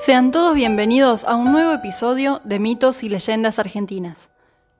Sean todos bienvenidos a un nuevo episodio de Mitos y Leyendas Argentinas.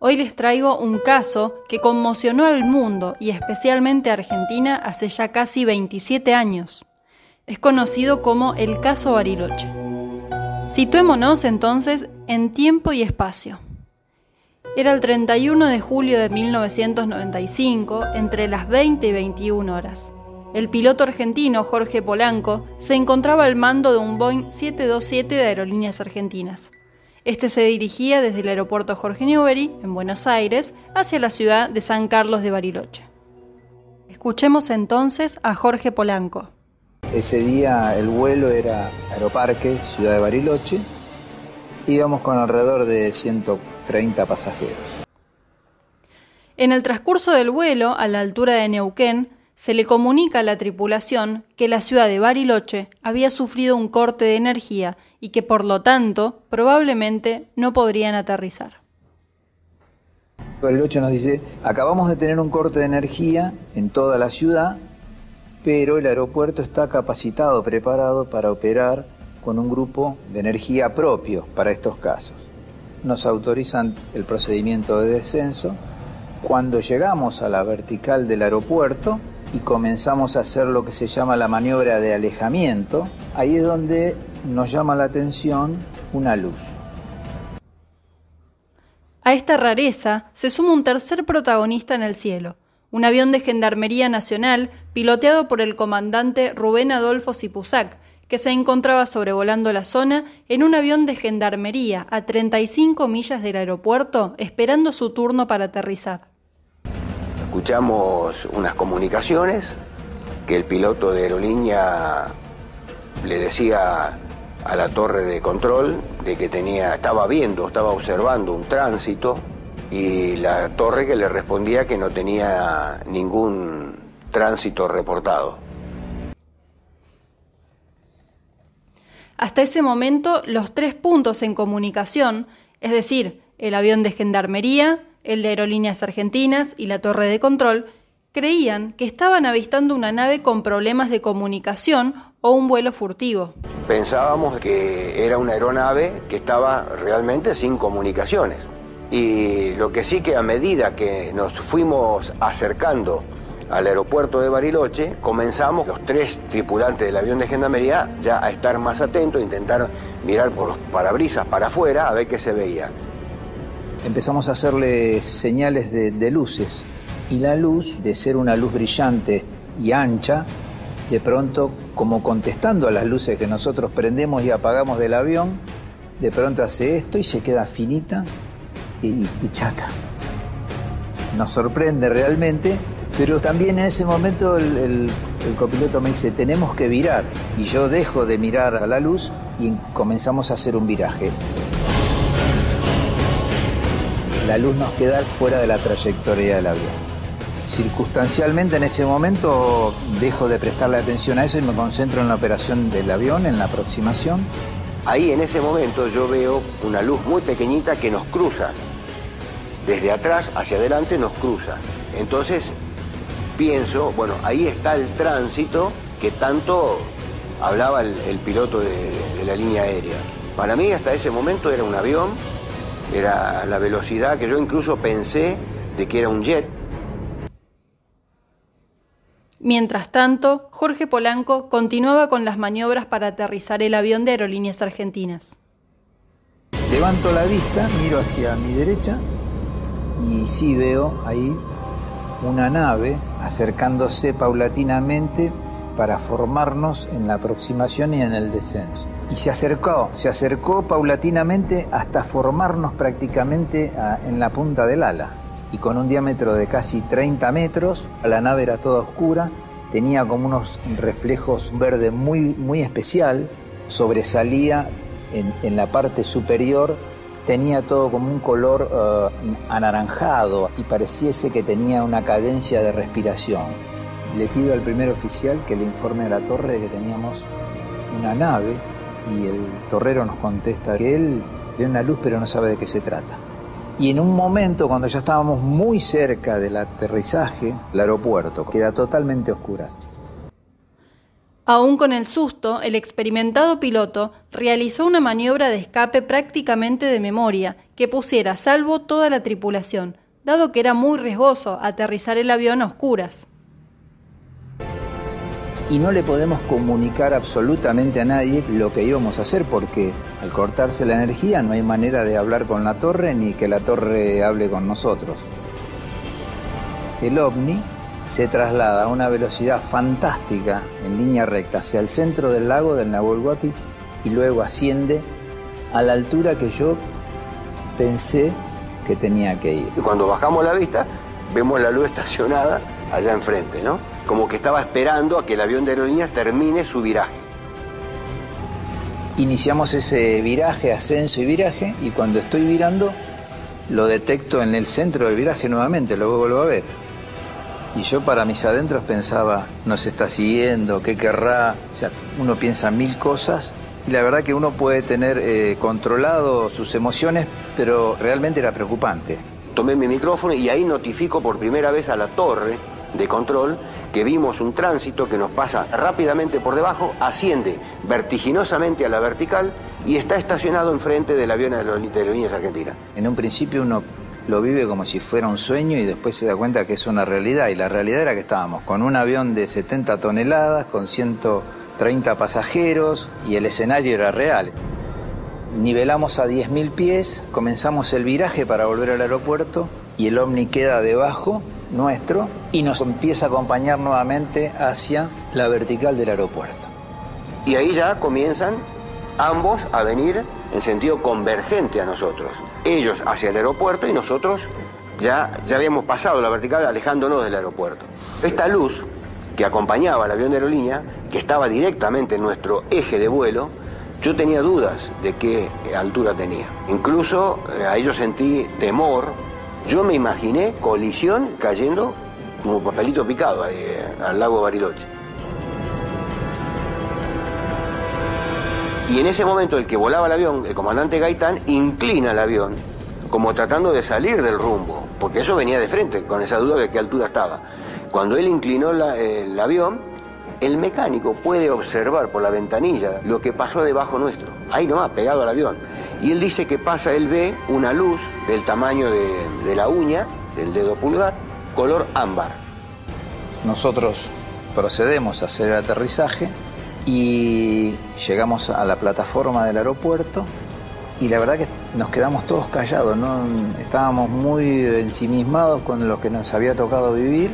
Hoy les traigo un caso que conmocionó al mundo y especialmente a Argentina hace ya casi 27 años. Es conocido como el caso Bariloche. Situémonos entonces en tiempo y espacio. Era el 31 de julio de 1995, entre las 20 y 21 horas. El piloto argentino Jorge Polanco se encontraba al mando de un Boeing 727 de Aerolíneas Argentinas. Este se dirigía desde el aeropuerto Jorge Newbery, en Buenos Aires, hacia la ciudad de San Carlos de Bariloche. Escuchemos entonces a Jorge Polanco. Ese día el vuelo era Aeroparque, ciudad de Bariloche. Íbamos con alrededor de 130 pasajeros. En el transcurso del vuelo, a la altura de Neuquén, se le comunica a la tripulación que la ciudad de Bariloche había sufrido un corte de energía y que por lo tanto probablemente no podrían aterrizar. Bariloche nos dice, acabamos de tener un corte de energía en toda la ciudad, pero el aeropuerto está capacitado, preparado para operar con un grupo de energía propio para estos casos. Nos autorizan el procedimiento de descenso. Cuando llegamos a la vertical del aeropuerto, y comenzamos a hacer lo que se llama la maniobra de alejamiento, ahí es donde nos llama la atención una luz. A esta rareza se suma un tercer protagonista en el cielo, un avión de Gendarmería Nacional piloteado por el comandante Rubén Adolfo Sipusac, que se encontraba sobrevolando la zona en un avión de Gendarmería a 35 millas del aeropuerto esperando su turno para aterrizar escuchamos unas comunicaciones que el piloto de aerolínea le decía a la torre de control de que tenía, estaba viendo, estaba observando un tránsito y la torre que le respondía que no tenía ningún tránsito reportado. Hasta ese momento, los tres puntos en comunicación, es decir, el avión de gendarmería, el de Aerolíneas Argentinas y la torre de control, creían que estaban avistando una nave con problemas de comunicación o un vuelo furtivo. Pensábamos que era una aeronave que estaba realmente sin comunicaciones. Y lo que sí que a medida que nos fuimos acercando al aeropuerto de Bariloche, comenzamos los tres tripulantes del avión de gendarmería ya a estar más atentos, intentar mirar por los parabrisas para afuera a ver qué se veía empezamos a hacerle señales de, luces y la luz, de ser una luz brillante y ancha, de pronto, como contestando a las luces que nosotros prendemos y apagamos del avión, de pronto hace esto y se queda finita y, chata. Nos sorprende realmente, pero también en ese momento el, copiloto me dice, tenemos que virar. Y yo dejo de mirar a la luz y comenzamos a hacer un viraje la luz nos queda fuera de la trayectoria del avión. Circunstancialmente en ese momento dejo de prestarle atención a eso y me concentro en la operación del avión, en la aproximación. Ahí en ese momento yo veo una luz muy pequeñita que nos cruza. Desde atrás hacia adelante nos cruza. Entonces pienso, bueno, ahí está el tránsito que tanto hablaba el, piloto de la línea aérea. Para mí hasta ese momento era un avión era la velocidad que yo incluso pensé de que era un jet. Mientras tanto, Jorge Polanco continuaba con las maniobras para aterrizar el avión de Aerolíneas Argentinas. Levanto la vista, miro hacia mi derecha y sí veo ahí una nave acercándose paulatinamente para formarnos en la aproximación y en el descenso. Y se acercó, se acercó paulatinamente hasta formarnos prácticamente en la punta del ala. Y con un diámetro de casi 30 metros, la nave era toda oscura, tenía como unos reflejos verde muy, muy especial, sobresalía en, la parte superior, tenía todo como un color eh, anaranjado y pareciese que tenía una cadencia de respiración le pido al primer oficial que le informe a la torre de que teníamos una nave y el torrero nos contesta que él ve una luz pero no sabe de qué se trata. Y en un momento, cuando ya estábamos muy cerca del aterrizaje, el aeropuerto queda totalmente oscuro. Aún con el susto, el experimentado piloto realizó una maniobra de escape prácticamente de memoria que pusiera a salvo toda la tripulación, dado que era muy riesgoso aterrizar el avión a oscuras. Y no le podemos comunicar absolutamente a nadie lo que íbamos a hacer porque al cortarse la energía no hay manera de hablar con la torre ni que la torre hable con nosotros. El ovni se traslada a una velocidad fantástica en línea recta hacia el centro del lago del Nahuel Huapi y luego asciende a la altura que yo pensé que tenía que ir. Y cuando bajamos la vista, vemos la luz estacionada allá enfrente, ¿no? Como que estaba esperando a que el avión de aerolíneas termine su viraje. Iniciamos ese viraje, ascenso y viraje, y cuando estoy virando, lo detecto en el centro del viraje nuevamente, lo vuelvo a ver. Y yo para mis adentros pensaba, nos está siguiendo, ¿qué querrá? O sea, uno piensa mil cosas y la verdad que uno puede tener eh, controlado sus emociones, pero realmente era preocupante. Tomé mi micrófono y ahí notifico por primera vez a la torre de control que vimos un tránsito que nos pasa rápidamente por debajo, asciende vertiginosamente a la vertical y está estacionado enfrente del avión de Aerolíneas Argentina. En un principio uno lo vive como si fuera un sueño y después se da cuenta que es una realidad. Y la realidad era que estábamos con un avión de 70 toneladas, con 130 pasajeros y el escenario era real. Nivelamos a 10.000 pies, comenzamos el viraje para volver al aeropuerto y el ovni queda debajo nuestro y nos empieza a acompañar nuevamente hacia la vertical del aeropuerto. Y ahí ya comienzan ambos a venir en sentido convergente a nosotros. Ellos hacia el aeropuerto y nosotros ya, ya habíamos pasado la vertical alejándonos del aeropuerto. Esta luz que acompañaba al avión de aerolínea, que estaba directamente en nuestro eje de vuelo, yo tenía dudas de qué altura tenía. Incluso eh, a ellos sentí temor. Yo me imaginé colisión cayendo como papelito picado eh, al lago Bariloche. Y en ese momento el que volaba el avión, el comandante Gaitán, inclina el avión, como tratando de salir del rumbo, porque eso venía de frente, con esa duda de qué altura estaba. Cuando él inclinó el avión, el mecánico puede observar por la ventanilla lo que pasó debajo nuestro, ahí nomás, pegado al avión. Y él dice que pasa, él ve una luz del tamaño de, de la uña, del dedo pulgar, color ámbar. Nosotros procedemos a hacer el aterrizaje y llegamos a la plataforma del aeropuerto y la verdad que nos quedamos todos callados, ¿no? estábamos muy ensimismados con lo que nos había tocado vivir.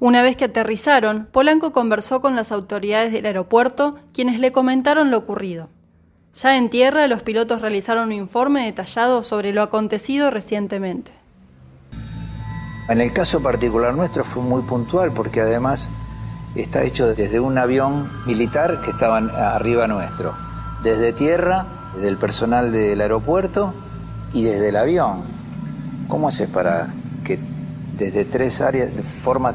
Una vez que aterrizaron, Polanco conversó con las autoridades del aeropuerto, quienes le comentaron lo ocurrido. Ya en tierra, los pilotos realizaron un informe detallado sobre lo acontecido recientemente. En el caso particular nuestro fue muy puntual porque además está hecho desde un avión militar que estaba arriba nuestro, desde tierra, del personal del aeropuerto y desde el avión. ¿Cómo haces para desde tres áreas, formas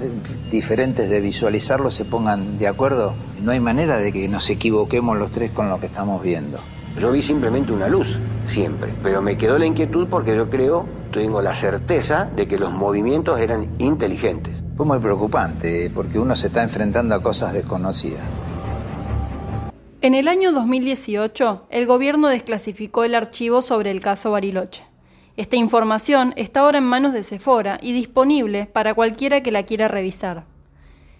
diferentes de visualizarlo se pongan de acuerdo? No hay manera de que nos equivoquemos los tres con lo que estamos viendo. Yo vi simplemente una luz, siempre, pero me quedó la inquietud porque yo creo, tengo la certeza de que los movimientos eran inteligentes. Fue muy preocupante porque uno se está enfrentando a cosas desconocidas. En el año 2018, el gobierno desclasificó el archivo sobre el caso Bariloche. Esta información está ahora en manos de Sephora y disponible para cualquiera que la quiera revisar.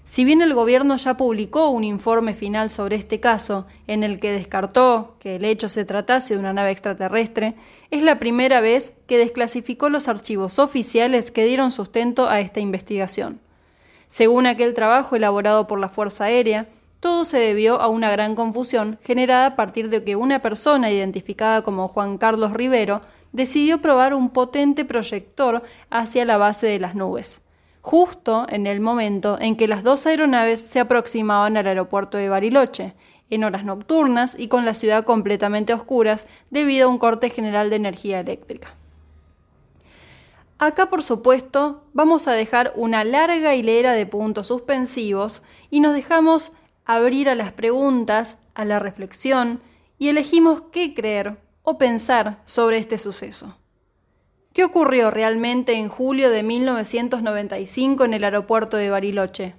Si bien el gobierno ya publicó un informe final sobre este caso, en el que descartó que el hecho se tratase de una nave extraterrestre, es la primera vez que desclasificó los archivos oficiales que dieron sustento a esta investigación. Según aquel trabajo elaborado por la Fuerza Aérea, todo se debió a una gran confusión generada a partir de que una persona identificada como Juan Carlos Rivero decidió probar un potente proyector hacia la base de las nubes justo en el momento en que las dos aeronaves se aproximaban al aeropuerto de Bariloche, en horas nocturnas y con la ciudad completamente oscuras debido a un corte general de energía eléctrica. Acá, por supuesto, vamos a dejar una larga hilera de puntos suspensivos y nos dejamos abrir a las preguntas, a la reflexión y elegimos qué creer o pensar sobre este suceso. ¿Qué ocurrió realmente en julio de 1995 en el aeropuerto de Bariloche?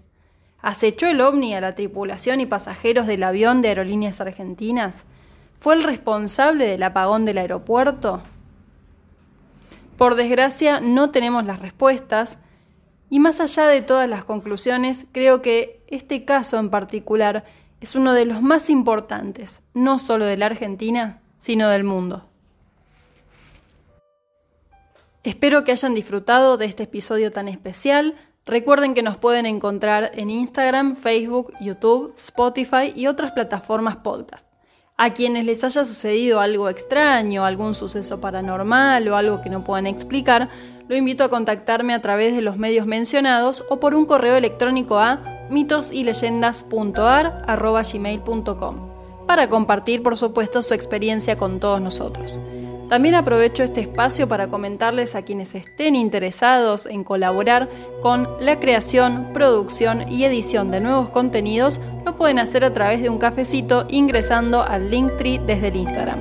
¿Acechó el ovni a la tripulación y pasajeros del avión de Aerolíneas Argentinas? ¿Fue el responsable del apagón del aeropuerto? Por desgracia, no tenemos las respuestas, y más allá de todas las conclusiones, creo que este caso en particular es uno de los más importantes, no solo de la Argentina, sino del mundo. Espero que hayan disfrutado de este episodio tan especial. Recuerden que nos pueden encontrar en Instagram, Facebook, YouTube, Spotify y otras plataformas podcast. A quienes les haya sucedido algo extraño, algún suceso paranormal o algo que no puedan explicar, lo invito a contactarme a través de los medios mencionados o por un correo electrónico a mitosyleyendas.ar.gmail.com para compartir, por supuesto, su experiencia con todos nosotros. También aprovecho este espacio para comentarles a quienes estén interesados en colaborar con la creación, producción y edición de nuevos contenidos, lo pueden hacer a través de un cafecito ingresando al Linktree desde el Instagram.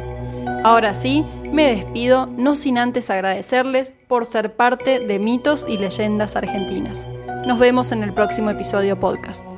Ahora sí, me despido, no sin antes agradecerles por ser parte de mitos y leyendas argentinas. Nos vemos en el próximo episodio podcast.